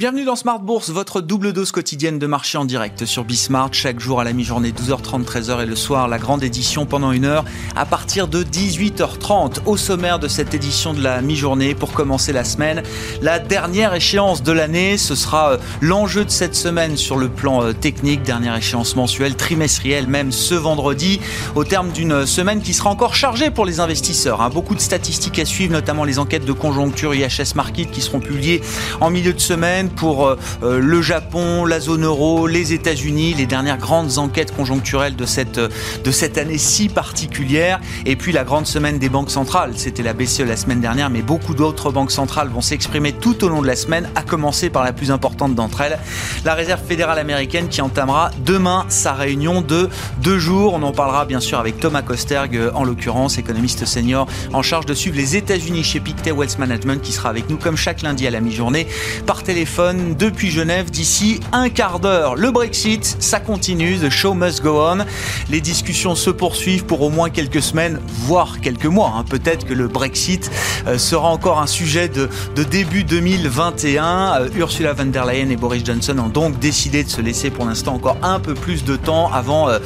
Bienvenue dans Smart Bourse, votre double dose quotidienne de marché en direct sur Bismart, chaque jour à la mi-journée, 12h30, 13h et le soir, la grande édition pendant une heure à partir de 18h30. Au sommaire de cette édition de la mi-journée, pour commencer la semaine, la dernière échéance de l'année, ce sera euh, l'enjeu de cette semaine sur le plan euh, technique, dernière échéance mensuelle, trimestrielle même ce vendredi, au terme d'une semaine qui sera encore chargée pour les investisseurs. Hein. Beaucoup de statistiques à suivre, notamment les enquêtes de conjoncture IHS Market qui seront publiées en milieu de semaine pour euh, euh, le Japon, la zone euro, les États-Unis, les dernières grandes enquêtes conjoncturelles de cette, euh, de cette année si particulière. Et puis la grande semaine des banques centrales. C'était la BCE la semaine dernière, mais beaucoup d'autres banques centrales vont s'exprimer tout au long de la semaine, à commencer par la plus importante d'entre elles, la Réserve fédérale américaine qui entamera demain sa réunion de deux jours. On en parlera bien sûr avec Thomas Kosterg, en l'occurrence, économiste senior en charge de suivre les États-Unis chez Pictet Wealth Management, qui sera avec nous comme chaque lundi à la mi-journée par téléphone depuis Genève d'ici un quart d'heure. Le Brexit, ça continue, the show must go on. Les discussions se poursuivent pour au moins quelques semaines, voire quelques mois. Hein. Peut-être que le Brexit euh, sera encore un sujet de, début 2021. Euh, Ursula von der Leyen et Boris Johnson ont donc décidé de se laisser pour l'instant encore un peu plus de temps avant, euh,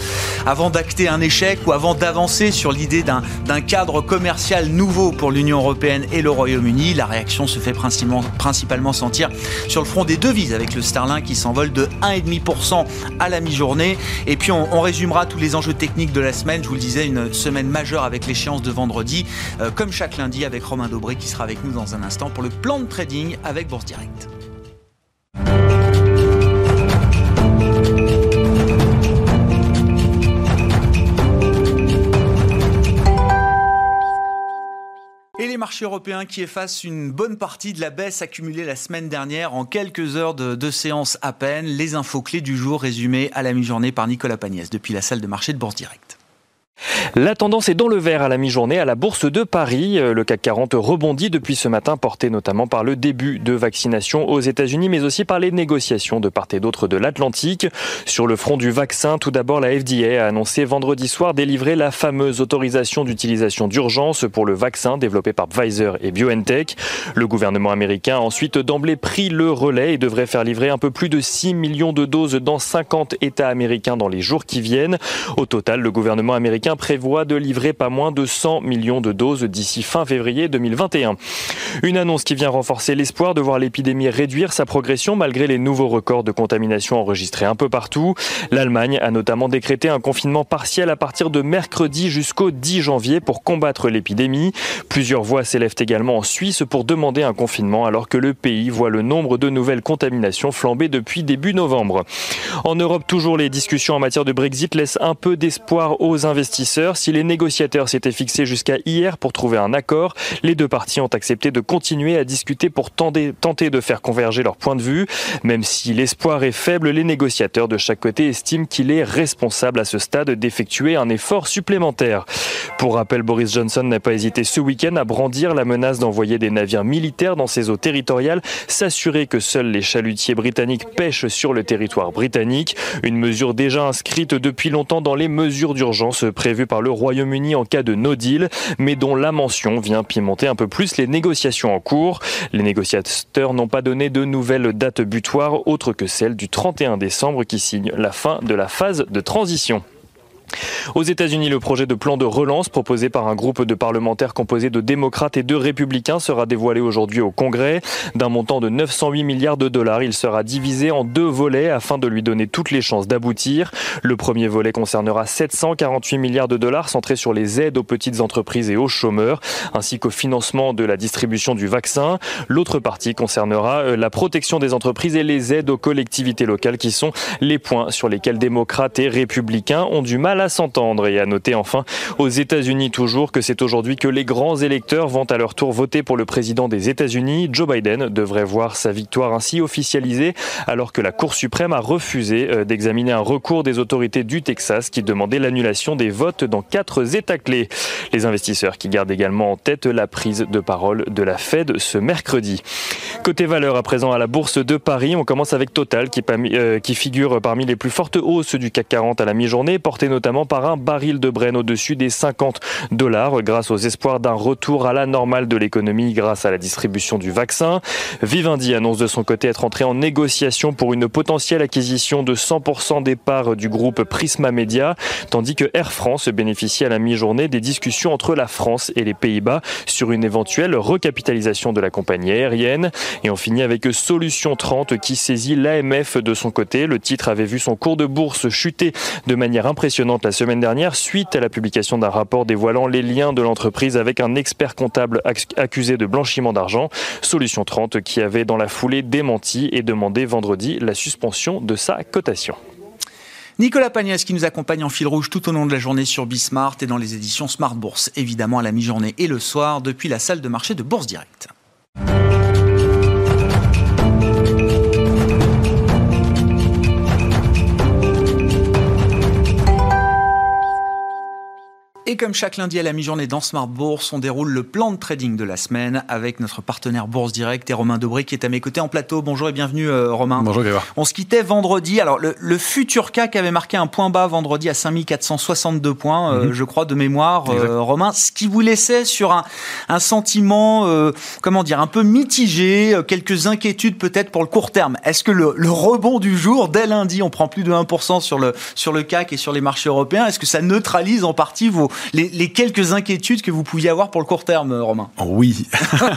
avant d'acter un échec ou avant d'avancer sur l'idée d'un cadre commercial nouveau pour l'Union européenne et le Royaume-Uni. La réaction se fait principalement, principalement sentir sur le front des devises avec le sterling qui s'envole de 1,5% à la mi-journée. Et puis on, résumera tous les enjeux techniques de la semaine. Je vous le disais, une semaine majeure avec l'échéance de vendredi, euh, comme chaque lundi avec Romain Dobré qui sera avec nous dans un instant pour le plan de trading avec Bourse Direct. Marchés européens qui effacent une bonne partie de la baisse accumulée la semaine dernière en quelques heures de, séance à peine. Les infos clés du jour résumées à la mi-journée par Nicolas Pagnès depuis la salle de marché de Bourse Direct. La tendance est dans le vert à la mi-journée à la Bourse de Paris. Euh, le CAC 40 rebondit depuis ce matin, porté notamment par le début de vaccination aux États-Unis, mais aussi par les négociations de part et d'autre de l'Atlantique. Sur le front du vaccin, tout d'abord, la FDA a annoncé vendredi soir délivrer la fameuse autorisation d'utilisation d'urgence pour le vaccin développé par Pfizer et BioNTech. Le gouvernement américain a ensuite d'emblée pris le relais et devrait faire livrer un peu plus de 6 millions de doses dans 50 États américains dans les jours qui viennent. Au total, le gouvernement américain prévoit de livrer pas moins de 100 millions de doses d'ici fin février 2021. Une annonce qui vient renforcer l'espoir de voir l'épidémie réduire sa progression malgré les nouveaux records de contamination enregistrés un peu partout. L'Allemagne a notamment décrété un confinement partiel à partir de mercredi jusqu'au 10 janvier pour combattre l'épidémie. Plusieurs voix s'élèvent également en Suisse pour demander un confinement alors que le pays voit le nombre de nouvelles contaminations flamber depuis début novembre. En Europe, toujours les discussions en matière de Brexit laissent un peu d'espoir aux investisseurs si les négociateurs s'étaient fixés jusqu'à hier pour trouver un accord, les deux parties ont accepté de continuer à discuter pour tenter, de faire converger leurs points de vue. Même si l'espoir est faible, les négociateurs de chaque côté estiment qu'il est responsable à ce stade d'effectuer un effort supplémentaire. Pour rappel, Boris Johnson n'a pas hésité ce week-end à brandir la menace d'envoyer des navires militaires dans ses eaux territoriales, s'assurer que seuls les chalutiers britanniques pêchent sur le territoire britannique, une mesure déjà inscrite depuis longtemps dans les mesures d'urgence prévues vu par le Royaume-Uni en cas de no deal, mais dont la mention vient pimenter un peu plus les négociations en cours. Les négociateurs n'ont pas donné de nouvelles dates butoirs autres que celle du 31 décembre qui signe la fin de la phase de transition. Aux États-Unis, le projet de plan de relance proposé par un groupe de parlementaires composé de démocrates et de républicains sera dévoilé aujourd'hui au Congrès. D'un montant de 908 milliards de dollars, il sera divisé en deux volets afin de lui donner toutes les chances d'aboutir. Le premier volet concernera 748 milliards de dollars centrés sur les aides aux petites entreprises et aux chômeurs, ainsi qu'au financement de la distribution du vaccin. L'autre partie concernera euh, la protection des entreprises et les aides aux collectivités locales qui sont les points sur lesquels démocrates et républicains ont du mal à s'entendre et à noter enfin aux États-Unis toujours que c'est aujourd'hui que les grands électeurs vont à leur tour voter pour le président des États-Unis. Joe Biden devrait voir sa victoire ainsi officialisée alors que la Cour suprême a refusé euh, d'examiner un recours des autorités du Texas qui demandait l'annulation des votes dans quatre États clés. Les investisseurs qui gardent également en tête la prise de parole de la Fed ce mercredi. Côté valeur à présent à la Bourse de Paris, on commence avec Total qui, euh, figure parmi les plus fortes hausses du CAC 40 à la mi-journée, porté notamment par un baril de Brenne au-dessus des 50 dollars grâce aux espoirs d'un retour à la normale de l'économie grâce à la distribution du vaccin. Vivendi annonce de son côté être entré en négociation pour une potentielle acquisition de 100% des parts du groupe Prisma Media, tandis que Air France bénéficie à la mi-journée des discussions entre la France et les Pays-Bas sur une éventuelle recapitalisation de la compagnie aérienne. Et on finit avec Solution 30 qui saisit l'AMF de son côté. Le titre avait vu son cours de bourse chuter de manière impressionnante la semaine dernière suite à la publication d'un rapport dévoilant les liens de l'entreprise avec un expert comptable accusé de blanchiment d'argent. Solution 30 qui avait dans la foulée démenti et demandé vendredi la suspension de sa cotation. Nicolas Pagnès qui nous accompagne en fil rouge tout au long de la journée sur Bismart et dans les éditions Smart Bourse, évidemment à la mi-journée et le soir depuis la salle de marché de Bourse Direct. Et comme chaque lundi à la mi-journée dans Smart Bourse, on déroule le plan de trading de la semaine avec notre partenaire Bourse Direct et Romain Dobré qui est à mes côtés en plateau. Bonjour et bienvenue euh, Romain. Bonjour Grégoire. On se quittait vendredi. Alors le, futur CAC avait marqué un point bas vendredi à 5462 points, euh, mhm. je crois, de mémoire, euh, Romain. Ce qui vous laissait sur un, sentiment, comment dire, un peu mitigé, quelques inquiétudes peut-être pour le court terme. Est-ce que le, rebond du jour, dès lundi, on prend plus de 1% sur le, sur le CAC et sur les marchés européens, est-ce que ça neutralise en partie vos les, quelques inquiétudes que vous pouviez avoir pour le court terme, Romain? Oui.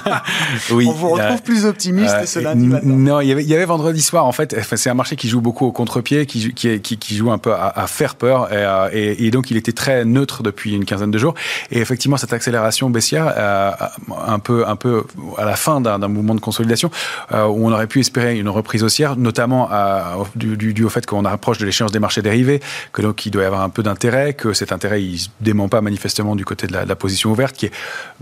oui. On vous retrouve plus optimiste euh, ce lundi matin. Non, il y, avait, il y avait vendredi soir, en fait, c'est un marché qui joue beaucoup au contre-pied, qui, qui, qui, joue un peu à, faire peur, euh, et, et, donc il était très neutre depuis une quinzaine de jours. Et effectivement, cette accélération baissière, euh, un, peu, un peu à la fin d'un mouvement de consolidation, où on aurait pu espérer une reprise haussière, notamment du, du, au fait qu'on approche de l'échéance des marchés dérivés, que donc il doit y avoir un peu d'intérêt, que cet intérêt il se dément pas manifestement du côté de la, position ouverte, qui est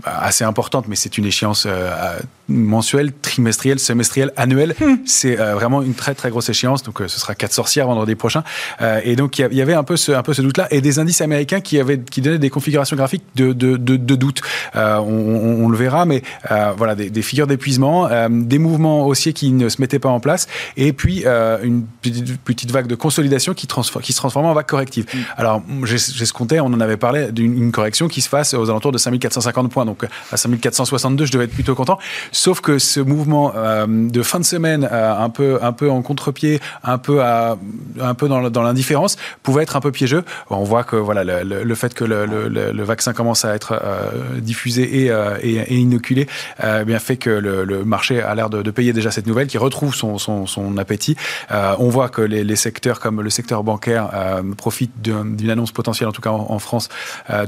bah, assez importante, mais c'est une échéance euh, mensuelle, trimestrielle, semestrielle, annuelle. Hmm. C'est euh, vraiment une très très grosse échéance. Donc euh, ce sera quatre sorcières vendredi prochain. et donc il y, avait un peu ce, un peu ce doute-là et des indices américains qui avaient qui donnaient des configurations graphiques de, de, de, doute. On, le verra, mais voilà des, figures d'épuisement, des mouvements haussiers qui ne se mettaient pas en place, et puis une petite, vague de consolidation qui, qui se transformait en vague corrective. Hmm. Alors compté, on en avait parlé d'une correction qui se fasse aux alentours de 5450 points. Donc à 5462, je devais être plutôt content. Sauf que ce mouvement euh, de fin de semaine, euh, un peu un peu en contre-pied, un peu un peu dans, l'indifférence, pouvait être un peu piégeux. On voit que voilà le, fait que le, vaccin commence à être euh, diffusé et, inoculé, eh bien fait que le, marché a l'air de, payer déjà cette nouvelle, qui retrouve son, son, appétit. on voit que les, secteurs comme le secteur bancaire profitent d'une annonce potentielle, en tout cas en France,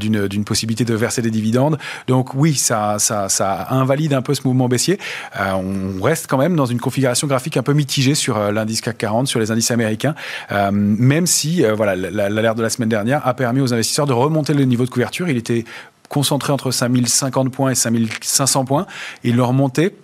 d'une d'une possibilité de verser des dividendes. Donc oui, ça, ça, ça invalide un peu ce mouvement baissier. Euh, on reste quand même dans une configuration graphique un peu mitigée sur euh, l'indice CAC 40, sur les indices américains, euh, même si voilà l'alerte de la semaine dernière a permis aux investisseurs de remonter le niveau de couverture. Il était concentré entre 5050 points et 5500 points. Il le remontait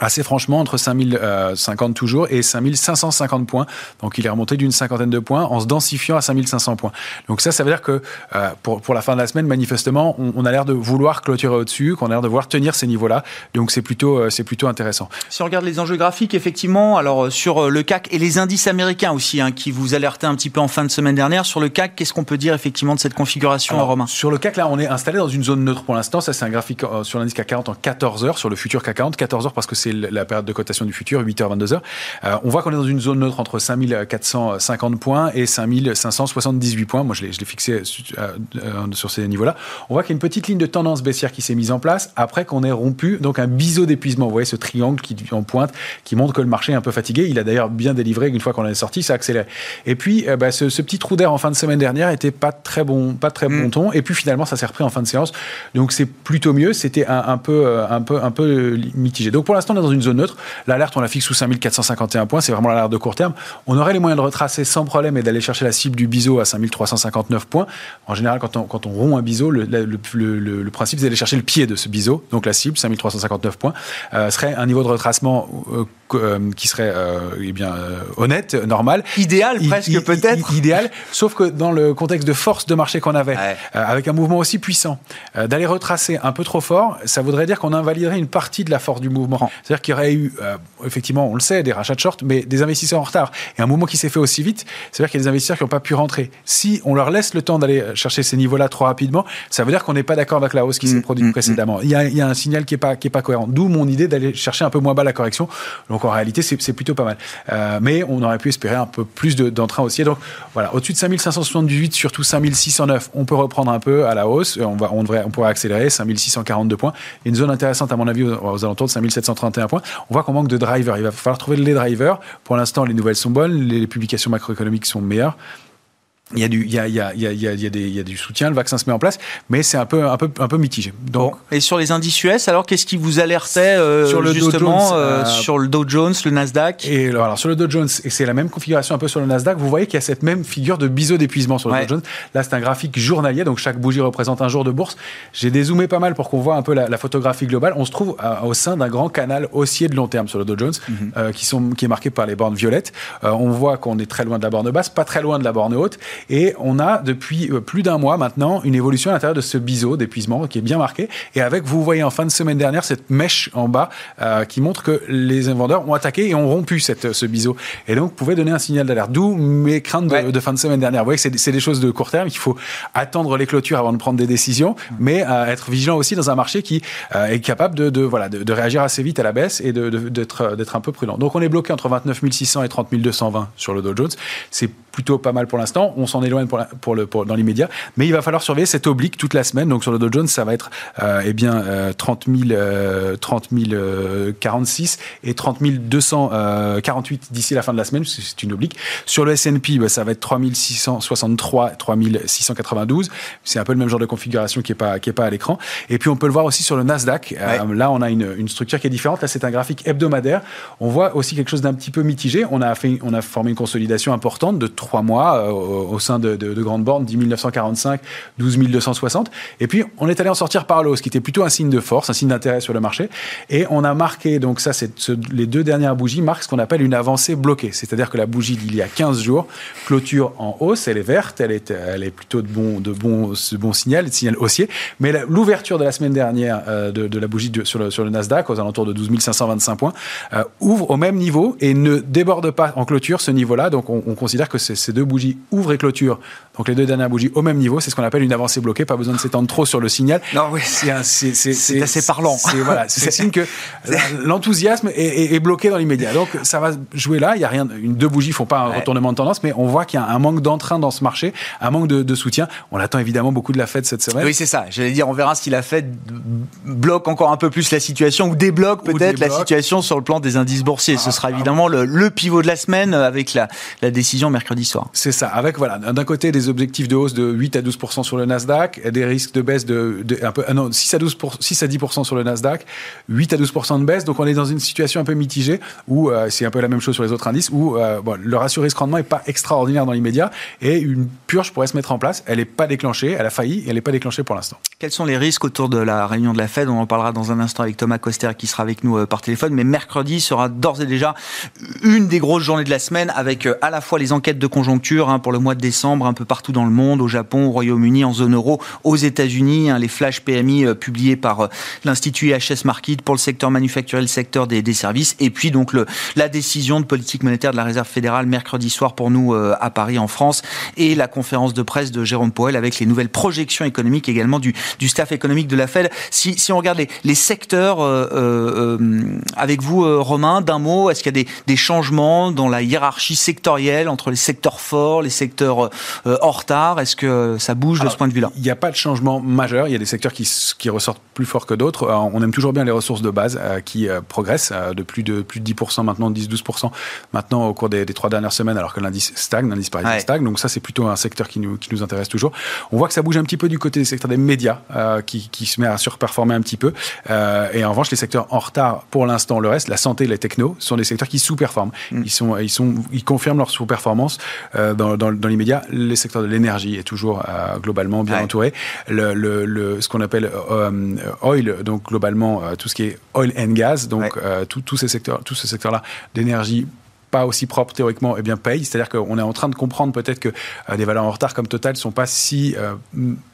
assez franchement entre 5050 euh, toujours et 5550 points. Donc il est remonté d'une cinquantaine de points en se densifiant à 5500 points. Donc ça, ça veut dire que euh, pour, pour la fin de la semaine, manifestement, on, a l'air de vouloir clôturer au-dessus, qu'on a l'air de vouloir tenir ces niveaux-là. Donc c'est plutôt, euh, c'est plutôt intéressant. Si on regarde les enjeux graphiques, effectivement, alors sur le CAC et les indices américains aussi, hein, qui vous alertaient un petit peu en fin de semaine dernière, sur le CAC, qu'est-ce qu'on peut dire effectivement de cette configuration, alors, Romain? Sur le CAC, là, on est installé dans une zone neutre pour l'instant. Ça, c'est un graphique sur l'indice CAC 40 en 14 heures, sur le futur CAC 40, 14 heures parce que c'est la période de cotation du futur, 8h, 22h. Euh, on voit qu'on est dans une zone neutre entre 5450 points et 5578 points. Moi, je l'ai fixé euh, euh, sur ces niveaux-là. On voit qu'il y a une petite ligne de tendance baissière qui s'est mise en place après qu'on ait rompu donc un biseau d'épuisement. Vous voyez ce triangle qui en pointe, qui montre que le marché est un peu fatigué. Il a d'ailleurs bien délivré une fois qu'on est sorti, ça a accéléré. Et puis, bah, ce, petit trou d'air en fin de semaine dernière était pas très bon, pas très bon mm. ton. Et puis finalement, ça s'est repris en fin de séance. Donc c'est plutôt mieux. C'était un, un, peu, un peu, un peu mitigé. Donc pour l'instant, on est dans une zone neutre. L'alerte, on la fixe sous 5451 points. C'est vraiment l'alerte de court terme. On aurait les moyens de retracer sans problème et d'aller chercher la cible du biseau à 5359 points. En général, quand on, quand rompt un biseau, le, principe, c'est d'aller chercher le pied de ce biseau. Donc la cible, 5359 points, euh, serait un niveau de retracement euh, qui serait eh bien honnête, normal. Idéal presque peut-être. Idéal, sauf que dans le contexte de force de marché qu'on avait, avec un mouvement aussi puissant, d'aller retracer un peu trop fort, ça voudrait dire qu'on invaliderait une partie de la force du mouvement. C'est-à-dire qu'il y aurait eu, euh, effectivement, on le sait, des rachats de short, mais des investisseurs en retard. Et un mouvement qui s'est fait aussi vite, c'est-à-dire qu'il y a des investisseurs qui n'ont pas pu rentrer. Si on leur laisse le temps d'aller chercher ces niveaux-là trop rapidement, ça veut dire qu'on n'est pas d'accord avec la hausse qui s'est mm, produite mm, précédemment. Il, y a, il, y a, un signal qui n'est pas, qui est pas cohérent. D'où mon idée d'aller chercher un peu moins bas la correction. Donc en réalité, c'est plutôt pas mal. Euh, mais on aurait pu espérer un peu plus d'entrain aussi. Donc voilà, au-dessus de 5578, surtout 5609, on peut reprendre un peu à la hausse. On, va, on, devrait, on pourrait accélérer, 5642 points. A une zone intéressante, à mon avis, aux, alentours de 5731 points. On voit qu'on manque de drivers. Il va falloir trouver les drivers. Pour l'instant, les nouvelles sont bonnes, les publications macroéconomiques sont meilleures il y a du, il y a, il y a, il y a, il y a, des, il y a du soutien, le vaccin se met en place, mais c'est un peu, un peu, un peu mitigé. Donc, et sur les indices US, alors qu'est-ce qui vous alertait euh, sur le justement Dow Jones, euh, sur le Dow Jones, le Nasdaq? Et alors sur le Dow Jones, et c'est la même configuration un peu sur le Nasdaq. Vous voyez qu'il y a cette même figure de biseau d'épuisement sur le Dow Jones. Là, c'est un graphique journalier, donc chaque bougie représente un jour de bourse. J'ai dézoomé pas mal pour qu'on voit un peu la, la, photographie globale. On se trouve euh, au sein d'un grand canal haussier de long terme sur le Dow Jones, mhm. euh, qui sont, qui est marqué par les bornes violettes. on voit qu'on est très loin de la borne basse, pas très loin de la borne haute, et on a depuis euh, plus d'un mois maintenant une évolution à l'intérieur de ce biseau d'épuisement qui est bien marqué. Et avec, vous voyez en fin de semaine dernière, cette mèche en bas euh, qui montre que les vendeurs ont attaqué et ont rompu cette, ce biseau. Et donc, pouvait donner un signal d'alerte. D'où mes craintes de, fin de semaine dernière. Vous voyez que c'est des choses de court terme. Il faut attendre les clôtures avant de prendre des décisions, mais euh, être vigilant aussi dans un marché qui est capable de, de voilà, de, réagir assez vite à la baisse et d'être d'être un peu prudent. Donc, on est bloqué entre 29 600 et 30 220 sur le Dow Jones. C'est plutôt pas mal pour l'instant. On s'en éloigne pour, pour le, dans l'immédiat, mais il va falloir surveiller cette oblique toute la semaine. Donc sur le Dow Jones, ça va être euh, eh bien euh, 30 000, 30 046 et 30 248 euh, d'ici la fin de la semaine. C'est une oblique. Sur le S&P, bah, ça va être 3 663, 3 692. C'est un peu le même genre de configuration qui est pas qui est pas à l'écran. Et puis on peut le voir aussi sur le Nasdaq. Euh, là, on a une, une, structure qui est différente. Là, c'est un graphique hebdomadaire. On voit aussi quelque chose d'un petit peu mitigé. On a fait, on a formé une consolidation importante de trois mois euh, au, sein de, de, de grandes bornes, 10 945, 12 260. Et puis, on est allé en sortir par l'eau, ce qui était plutôt un signe de force, un signe d'intérêt sur le marché. Et on a marqué, donc ça, c'est les deux dernières bougies marquent ce qu'on appelle une avancée bloquée. C'est-à-dire que la bougie d'il y a 15 jours clôture en hausse, elle est verte, elle est, elle est plutôt de bon, de bon, de bon signal, de signal haussier. Mais l'ouverture de la semaine dernière euh, de, la bougie sur, le, Nasdaq, aux alentours de 12 525 points, euh, ouvre au même niveau et ne déborde pas en clôture ce niveau-là. Donc, on, on considère que c'est ces deux bougies ouvrent et clôturent, donc les deux dernières bougies au même niveau, c'est ce qu'on appelle une avancée bloquée, pas besoin de s'étendre trop sur le signal. Non, oui, c'est assez parlant. C'est voilà, signe que l'enthousiasme est, est, bloqué dans l'immédiat. Donc ça va jouer là, il y a rien, une, deux bougies font pas un retournement de tendance, mais on voit qu'il y a un manque d'entrain dans ce marché, un manque de, de, soutien. On attend évidemment beaucoup de la Fed cette semaine. Oui, c'est ça. J'allais dire, on verra si la Fed bloque encore un peu plus la situation ou débloque peut-être la situation sur le plan des indices boursiers. Ce ah, sera ah. évidemment le, le, pivot de la semaine avec la, la décision mercredi soir. C'est ça. Avec voilà, d'un côté des objectifs de hausse de 8 à 12% sur le Nasdaq, des risques de baisse de, un peu, ah non, 6 à 12 6 à 10% sur le Nasdaq, 8 à 12% de baisse. Donc on est dans une situation un peu mitigée où euh, c'est un peu la même chose sur les autres indices où euh, le ratio risque rendement est pas extraordinaire dans l'immédiat et une purge pourrait se mettre en place. Elle n'est pas déclenchée, elle a failli, et elle n'est pas déclenchée pour l'instant. Quels sont les risques autour de la réunion de la Fed? On en parlera dans un instant avec Thomas Coster qui sera avec nous euh, par téléphone. Mais mercredi sera d'ores et déjà une des grosses journées de la semaine avec à la fois les enquêtes de conjoncture hein, pour le mois de décembre un peu partout dans le monde, au Japon, au Royaume-Uni, en zone euro, aux États-Unis, hein, les flash PMI euh, publiés par euh, l'Institut IHS Market pour le secteur manufacturier, le secteur des, services, et puis donc la décision de politique monétaire de la Réserve fédérale mercredi soir pour nous euh, à Paris en France, et la conférence de presse de Jérôme Powell avec les nouvelles projections économiques également du, du staff économique de la Fed. Si, si on regarde les, les secteurs euh, avec vous, Romain, d'un mot, est-ce qu'il y a des, des changements dans la hiérarchie sectorielle entre les secteurs forts, les secteurs en retard Est-ce que ça bouge de ce point de vue-là? Il n'y a pas de changement majeur. Il y a des secteurs qui, qui ressortent plus fort que d'autres. Euh, on aime toujours bien les ressources de base euh, qui euh, progressent de plus de plus de 10% maintenant, 10-12% maintenant au cours des, des, trois dernières semaines, alors que l'indice stagne, l'indice parisien stagne. Donc ça, c'est plutôt un secteur qui nous, qui nous intéresse toujours. On voit que ça bouge un petit peu du côté des secteurs des médias qui, qui se met à surperformer un petit peu. et en revanche, les secteurs en retard pour l'instant, le reste, la santé, les technos, sont des secteurs qui sous-performent. Mm. Ils sont, ils sont, ils confirment leur sous-performance dans, dans, dans l'immédiat. Les secteurs de l'énergie est toujours globalement bien entouré. Le, le, le, ce qu'on appelle euh, oil, donc globalement euh, tout ce qui est oil and gas, donc euh, tous ces secteurs, tous ces secteurs-là d'énergie pas aussi propres théoriquement, eh bien payent. C'est-à-dire qu'on est en train de comprendre peut-être que des valeurs en retard comme Total sont pas si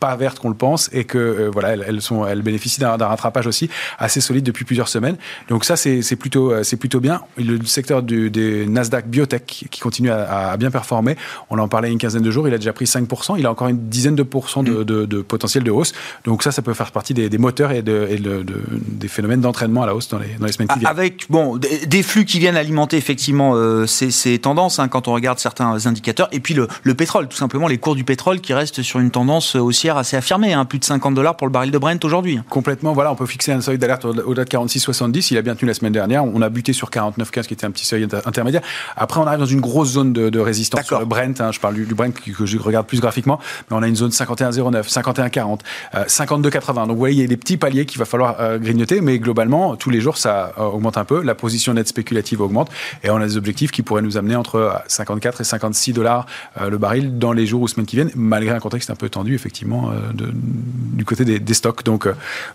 pas vertes qu'on le pense et que voilà, elles, sont, elles bénéficient d'un rattrapage aussi assez solide depuis plusieurs semaines. Donc ça, c'est plutôt, c'est plutôt bien. Le secteur du, des Nasdaq Biotech qui continue à, bien performer. On en parlait une quinzaine de jours. Il a déjà pris 5%. Il a encore une dizaine de pourcents de, mm. potentiel de hausse. Donc ça, ça peut faire partie des, moteurs et, de, des phénomènes d'entraînement à la hausse dans les, dans les semaines qui viennent. Avec bon, des flux qui viennent alimenter effectivement euh, ces, tendances hein, quand on regarde certains indicateurs. Et puis le, pétrole, tout simplement, les cours du pétrole qui restent sur une tendance haussière assez affirmée. Hein, plus de 50 dollars pour le baril de Brent aujourd'hui. Complètement. Voilà, on peut fixer un seuil d'alerte au-delà de 46,70. Il a bien tenu la semaine dernière. On a buté sur 49,15 qui était un petit seuil intermédiaire. Après, on arrive dans une grosse zone de, résistance sur le Brent. Hein, je parle du, Brent que, je regarde plus graphiquement, mais on a une zone 51,09, 51,40, 52,80. Donc vous voyez, il y a des petits paliers qu'il va falloir euh, grignoter, mais globalement, tous les jours, ça euh, augmente un peu. La position nette spéculative augmente et on a des objectifs qui pourraient nous amener entre 54 euh, et 56 dollars le baril dans les jours ou semaines qui viennent, malgré un contexte un peu tendu, effectivement, du côté des, stocks. Donc,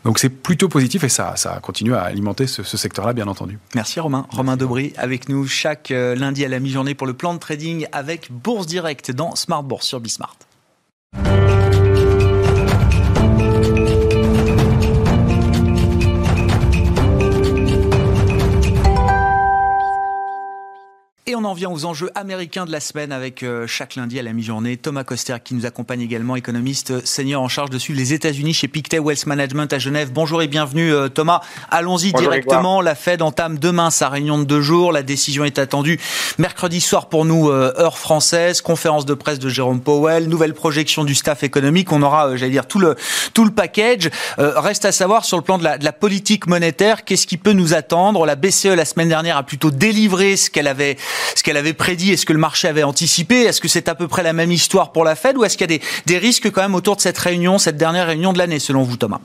donc c'est plutôt positif et ça, ça continue à alimenter ce, ce secteur-là, bien entendu. Merci Romain. Romain Debris avec nous chaque lundi à la mi-journée pour le plan de trading avec Bourse Direct dans Smart Bourse sur Bismart. Et on en vient aux enjeux américains de la semaine avec euh, chaque lundi à la mi-journée Thomas Coster qui nous accompagne également, économiste euh, senior en charge de suivre les États-Unis chez Pictet Wealth Management à Genève. Bonjour et bienvenue euh, Thomas. Allons-y directement. La Fed entame demain sa réunion de deux jours. La décision est attendue mercredi soir pour nous, heure française. Conférence de presse de Jérôme Powell, nouvelle projection du staff économique. On aura, j'allais dire, tout le, tout le package. reste à savoir sur le plan de la, de la politique monétaire, qu'est-ce qui peut nous attendre? La BCE la semaine dernière a plutôt délivré ce qu'elle avait ce qu'elle avait prédit Est-ce que le marché avait anticipé Est-ce que c'est à peu près la même histoire pour la Fed ou est-ce qu'il y a des, risques quand même autour de cette réunion, cette dernière réunion de l'année, selon vous, Thomas?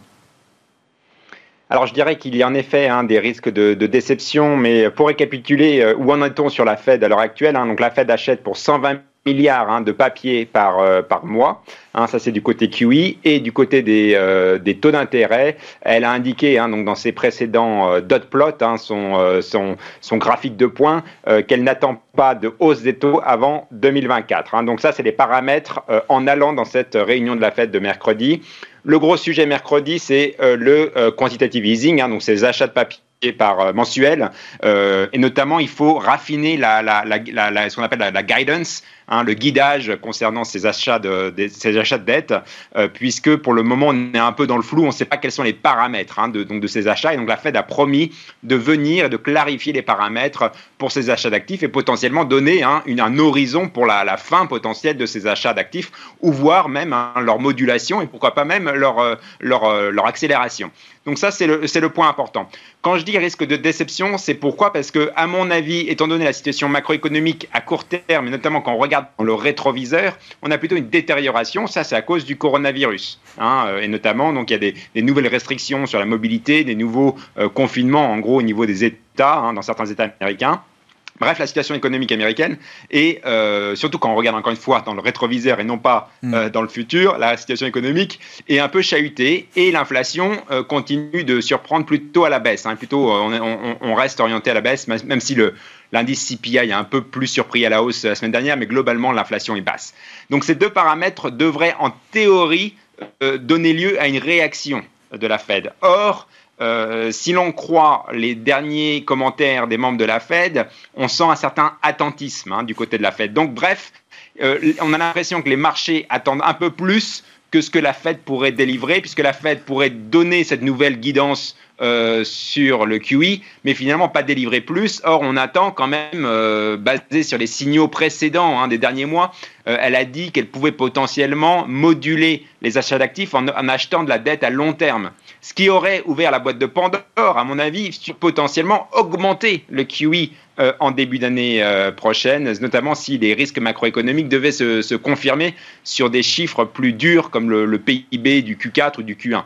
Alors je dirais qu'il y a en effet hein, des risques de, déception, mais pour récapituler, euh, où en est-on sur la Fed à l'heure actuelle hein, Donc la Fed achète pour 120 milliards hein, de papier par, euh, par mois. Hein, ça, c'est du côté QE. Et du côté des, euh, des taux d'intérêt, elle a indiqué hein, donc dans ses précédents euh, dot plot, son, son, son, graphique de points, qu'elle n'attend pas de hausse des taux avant 2024. donc ça, c'est les paramètres en allant dans cette réunion de la fête de mercredi. Le gros sujet mercredi, c'est le quantitative easing, donc ces achats de papier par euh, mensuel. Euh, et notamment, il faut raffiner la, la, la, ce qu'on appelle la, guidance, hein, le guidage concernant ces achats de, ces achats de dettes, euh, puisque pour le moment, on est un peu dans le flou, on ne sait pas quels sont les paramètres hein, de, donc de ces achats. Et donc, la Fed a promis de venir et de clarifier les paramètres pour ces achats d'actifs et potentiellement donner hein, un horizon pour la, fin potentielle de ces achats d'actifs, ou voir même leur modulation et pourquoi pas même leur, leur, leur accélération. Donc ça, c'est le, le point important. Quand je dis risque de déception, c'est pourquoi? Parce que, à mon avis, étant donné la situation macroéconomique à court terme, et notamment quand on regarde dans le rétroviseur, on a plutôt une détérioration. Ça, c'est à cause du coronavirus. Hein, euh, et notamment, donc, il y a des, nouvelles restrictions sur la mobilité, des nouveaux euh, confinements, en gros, au niveau des États, hein, dans certains États américains. Bref, la situation économique américaine et euh, surtout quand on regarde encore une fois dans le rétroviseur et non pas hmm. euh, dans le futur, la situation économique est un peu chahutée et l'inflation euh, continue de surprendre plutôt à la baisse. Hein. plutôt, on, reste orienté à la baisse, même si le l'indice CPI est un peu plus surpris à la hausse la semaine dernière, mais globalement l'inflation est basse. Donc ces deux paramètres devraient en théorie donner lieu à une réaction de la Fed. Or, euh, si l'on croit les derniers commentaires des membres de la Fed, on sent un certain attentisme hein, du côté de la Fed. Donc bref, euh, on a l'impression que les marchés attendent un peu plus que ce que la Fed pourrait délivrer, puisque la Fed pourrait donner cette nouvelle guidance euh, sur le QE, mais finalement pas délivrer plus. Or, on attend quand même, euh, basé sur les signaux précédents hein, des derniers mois, euh, elle a dit qu'elle pouvait potentiellement moduler les achats d'actifs en, achetant de la dette à long terme. Ce qui aurait ouvert la boîte de Pandore, à mon avis, sur potentiellement augmenter le QE en début d'année prochaine, notamment si les risques macroéconomiques devaient se, confirmer sur des chiffres plus durs comme le PIB du Q4 ou du Q1.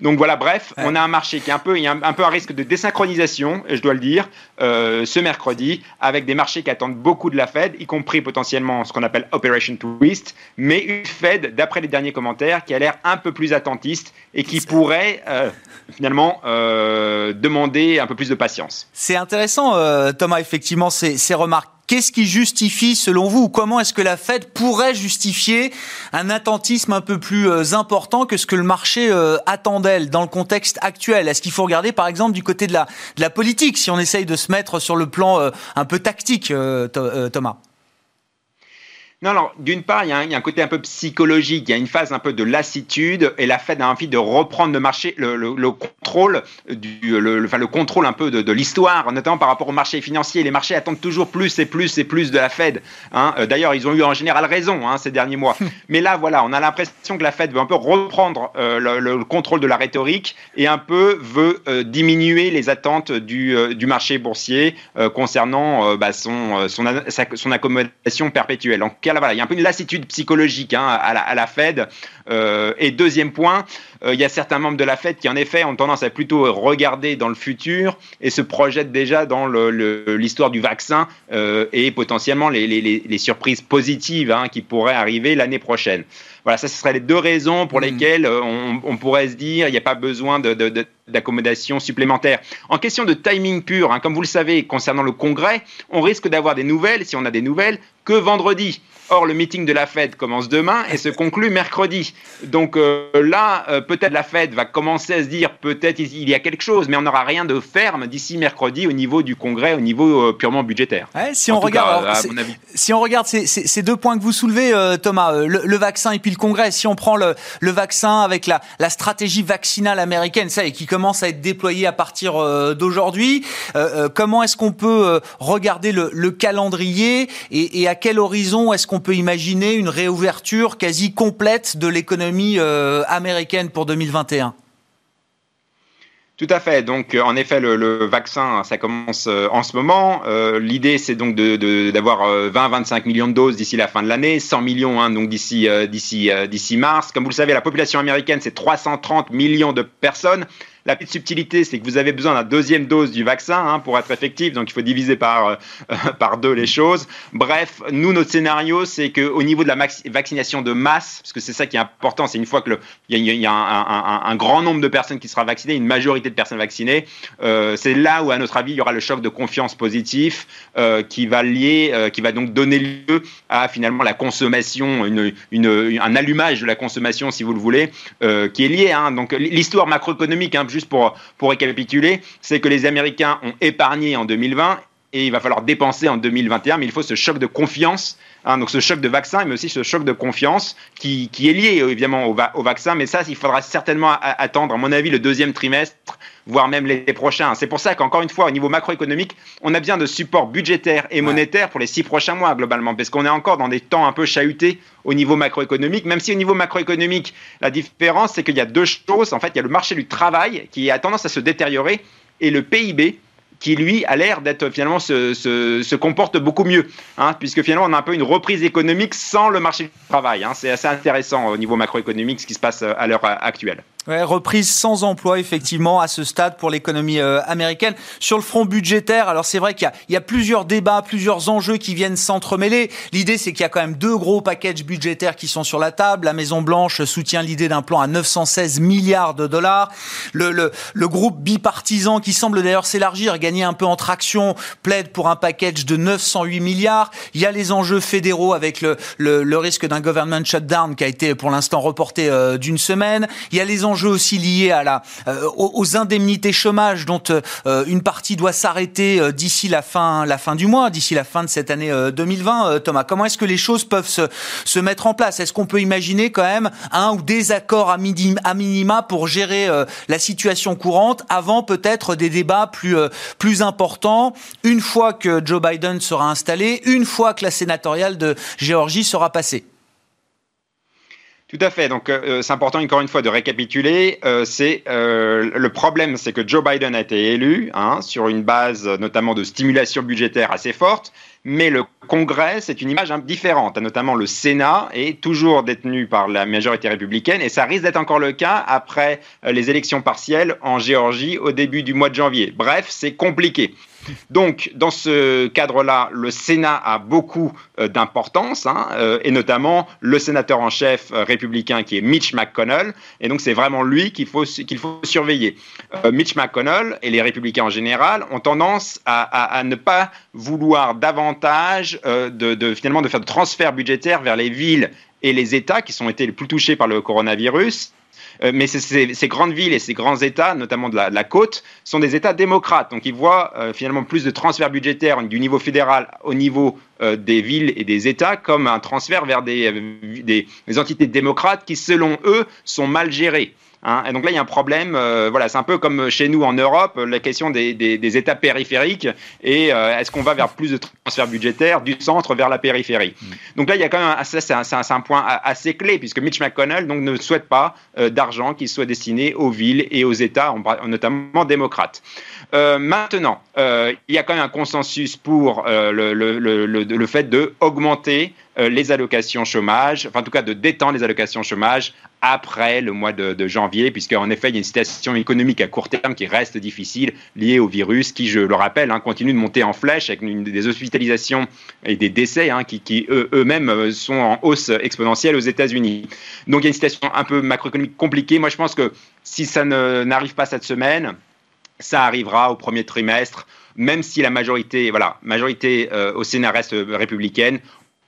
Donc voilà, bref, on a un marché qui est un peu, il y a un, peu un risque de désynchronisation, je dois le dire, euh, ce mercredi, avec des marchés qui attendent beaucoup de la Fed, y compris potentiellement ce qu'on appelle Operation Twist, mais une Fed, d'après les derniers commentaires, qui a l'air un peu plus attentiste et qui pourrait euh, finalement euh, demander un peu plus de patience. C'est intéressant, Thomas, effectivement, ces, ces remarques Qu'est-ce qui justifie, selon vous, ou comment est-ce que la Fed pourrait justifier un attentisme un peu plus euh, important que ce que le marché euh, attend d'elle dans le contexte actuel? Est-ce qu'il faut regarder, par exemple, du côté de la, de la politique, si on essaye de se mettre sur le plan euh, un peu tactique, Thomas? Non, alors d'une part, il y, a un, côté un peu psychologique, il y a une phase un peu de lassitude, et la Fed a envie de reprendre le marché, le, contrôle du, le, enfin, le contrôle un peu de, l'histoire, notamment par rapport au marché financier. Les marchés attendent toujours plus et plus et plus de la Fed. Hein. Euh, d'ailleurs, ils ont eu en général raison hein, ces derniers mois. Mais là, voilà, on a l'impression que la Fed veut un peu reprendre euh, le, contrôle de la rhétorique et un peu veut euh, diminuer les attentes du, du marché boursier concernant bah, son, son, son, accommodation perpétuelle. En il y a un peu une lassitude psychologique hein, à, la, Fed. Euh, et deuxième point, euh, il y a certains membres de la Fed qui en effet ont tendance à plutôt regarder dans le futur et se projettent déjà dans l'histoire du vaccin euh, et potentiellement les, surprises positives hein, qui pourraient arriver l'année prochaine. Voilà, ça ce seraient les deux raisons pour mmh. lesquelles on, pourrait se dire il n'y a pas besoin d'accommodation supplémentaire. En question de timing pur, hein, comme vous le savez, concernant le Congrès, on risque d'avoir des nouvelles, si on a des nouvelles, que vendredi. Or, le meeting de la Fed commence demain et se conclut mercredi. Donc euh, là, euh, peut-être la Fed va commencer à se dire peut-être il y a quelque chose, mais on n'aura rien de ferme d'ici mercredi au niveau du Congrès, au niveau euh, purement budgétaire. si, on regarde, si, on regarde, ces, deux points que vous soulevez, Thomas, le, vaccin et puis le Congrès, si on prend le, vaccin avec la, stratégie vaccinale américaine, ça et qui commence à être déployée à partir d'aujourd'hui, comment est-ce qu'on peut regarder le, calendrier et, et à quel horizon est-ce qu'on on peut imaginer une réouverture quasi complète de l'économie euh, américaine pour 2021 tout à fait. Donc, euh, en effet, le, vaccin, ça commence euh, en ce moment. L'idée, c'est donc d'avoir 20-25 millions de doses d'ici la fin de l'année, 100 millions hein, donc d'ici d'ici d'ici mars. Comme vous le savez, la population américaine, c'est 330 millions de personnes. La petite subtilité, c'est que vous avez besoin d'une deuxième dose du vaccin hein, pour être effectif, donc il faut diviser par, euh, par deux les choses. Bref, nous, notre scénario, c'est qu'au niveau de la vaccination de masse, parce que c'est ça qui est important, c'est une fois qu'il y a, y a un, grand nombre de personnes qui sera vaccinées, une majorité de personnes vaccinées, euh, c'est là où, à notre avis, il y aura le choc de confiance positif euh, qui va lier, qui va donc donner lieu à finalement la consommation, un allumage de la consommation, si vous le voulez, qui est lié. Hein. donc l'histoire macroéconomique, hein, juste pour, récapituler, c'est que les Américains ont épargné en 2020 et il va falloir dépenser en 2021, mais il faut ce choc de confiance, hein, donc ce choc de vaccin, mais aussi ce choc de confiance qui, qui est lié évidemment au, au, vaccin, mais ça, il faudra certainement attendre, à mon avis, le deuxième trimestre, voire même l'été prochain. C'est pour ça qu'encore une fois, au niveau macroéconomique, on a besoin de support budgétaire et monétaire pour les six prochains mois globalement, parce qu'on est encore dans des temps un peu chahutés au niveau macroéconomique, même si au niveau macroéconomique, la différence, c'est qu'il y a deux choses. En fait, il y a le marché du travail qui a tendance à se détériorer et le PIB qui lui a l'air d'être finalement se, se, comporte beaucoup mieux, hein, puisque finalement on a un peu une reprise économique sans le marché du travail. Hein. C'est assez intéressant au niveau macroéconomique ce qui se passe à l'heure actuelle reprise sans emploi, effectivement, à ce stade pour l'économie euh, américaine. Sur le front budgétaire, alors c'est vrai qu'il y, a plusieurs débats, plusieurs enjeux qui viennent s'entremêler. L'idée, c'est qu'il y a quand même deux gros packages budgétaires qui sont sur la table. La Maison-Blanche soutient l'idée d'un plan à 916 milliards de dollars. Le, le, le groupe bipartisan, qui semble d'ailleurs s'élargir, gagner un peu en traction, plaide pour un package de 908 milliards. Il y a les enjeux fédéraux avec le, le, risque d'un government shutdown qui a été pour l'instant reporté euh, d'une semaine. Il y a les aussi liés à la, euh, aux indemnités chômage dont euh, une partie doit s'arrêter euh, d'ici la fin, du mois, d'ici la fin de cette année 2020. Thomas, comment est-ce que les choses peuvent se, mettre en place? Est-ce qu'on peut imaginer quand même un ou des accords à, minima pour gérer la situation courante avant peut-être des débats plus importants? Une fois que Joe Biden sera installé, une fois que la sénatoriale de Géorgie sera passée tout à fait. Donc, euh, euh, c'est important encore une fois de récapituler. Euh, c'est le problème, c'est que Joe Biden a été élu hein, sur une base notamment de stimulation budgétaire assez forte, mais le Congrès, c'est une image différente. Notamment, le Sénat est toujours détenu par la majorité républicaine, et ça risque d'être encore le cas après les élections partielles en Géorgie au début du mois de janvier. Bref, c'est compliqué. Donc, dans ce cadre-là, le Sénat a beaucoup euh, d'importance, hein, euh, et notamment le sénateur en chef euh, républicain qui est Mitch McConnell, et donc c'est vraiment lui qu'il faut, surveiller. Mitch McConnell et les républicains en général ont tendance à, ne pas vouloir davantage davantage de, finalement de faire de transferts budgétaires vers les villes et les États qui sont été les plus touchés par le coronavirus euh, mais ces, grandes villes et ces grands États, notamment de la, côte, sont des États démocrates. Donc ils voient euh, finalement plus de transferts budgétaires du niveau fédéral au niveau euh, des villes et des États comme un transfert vers des entités démocrates qui, selon eux, sont mal gérées. Hein. et donc là, il y a un problème. Euh, voilà, c'est un peu comme chez nous en Europe, la question des, des, États périphériques et euh, est-ce qu'on va vers plus de transferts budgétaires du centre vers la périphérie? Mm. Donc là, il y a quand même ça, c'est un, point assez clé puisque Mitch McConnell donc ne souhaite pas euh, d'argent qui soit destiné aux villes et aux États, notamment démocrates. maintenant, il y a quand même un consensus pour le, le, le, le, fait de augmenter les allocations chômage, enfin en tout cas de détendre les allocations chômage après le mois de, janvier, puisqu'en effet, il y a une situation économique à court terme qui reste difficile, liée au virus, qui, je le rappelle, hein, continue de monter en flèche, avec des hospitalisations et des décès hein, qui, eux-mêmes euh, sont en hausse exponentielle aux États-Unis. Donc il y a une situation un peu macroéconomique compliquée. Moi, je pense que si ça n'arrive pas cette semaine, ça arrivera au premier trimestre même si la majorité, voilà, majorité euh, au Sénat reste républicaine,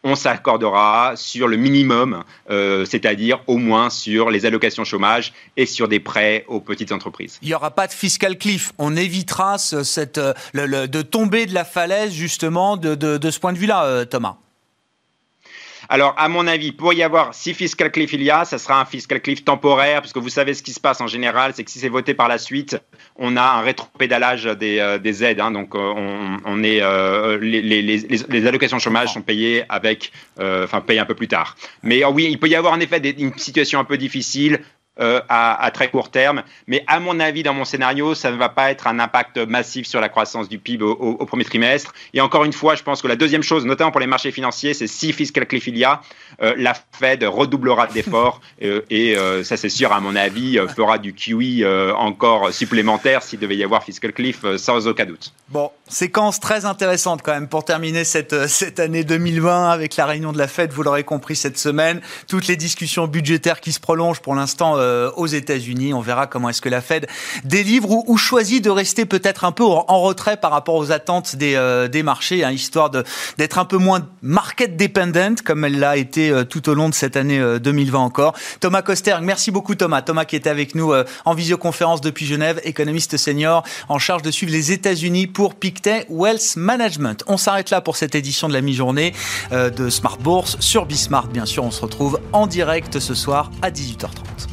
on s'accordera sur le minimum, euh, c'est-à-dire au moins sur les allocations chômage et sur des prêts aux petites entreprises. Il n'y aura pas de fiscal cliff. On évitera euh, de tomber de la falaise justement de, de ce point de vue-là, euh, Thomas. Alors, à mon avis, pour y avoir, si fiscal cliff il y a, ça sera un fiscal cliff temporaire, parce que vous savez ce qui se passe en général, c'est que si c'est voté par la suite, on a un rétropédalage des, euh, des aides. Hein, donc, euh, on, est, euh, les, allocations chômage sont payées avec, enfin, payées un peu plus tard. Mais oui, il peut y avoir en effet une situation un peu difficile euh, à, très court terme. Mais à mon avis, dans mon scénario, ça ne va pas être un impact massif sur la croissance du PIB au, premier trimestre. Et encore une fois, je pense que la deuxième chose, notamment pour les marchés financiers, c'est si fiscal cliff il y a, euh, la Fed redoublera d'efforts euh, et ça, c'est sûr, à mon avis, fera du QE encore supplémentaire s'il devait y avoir fiscal cliff, sans aucun doute. Bon, séquence très intéressante quand même pour terminer cette, cette année 2020 avec la réunion de la Fed, vous l'aurez compris cette semaine, toutes les discussions budgétaires qui se prolongent pour l'instant euh, aux États-Unis. On verra comment est-ce que la Fed délivre ou, choisit de rester peut-être un peu en retrait par rapport aux attentes des, euh, des marchés, hein, histoire d'être un peu moins market dependent comme elle l'a été euh, tout au long de cette année 2020 encore. Thomas Koster, merci beaucoup Thomas. Thomas qui était avec nous en visioconférence depuis Genève, économiste senior en charge de suivre les États-Unis Pictet Wealth Management. On s'arrête là pour cette édition de la mi-journée de Smart Bourse sur Bismart. Bien sûr, on se retrouve en direct ce soir à 18h30.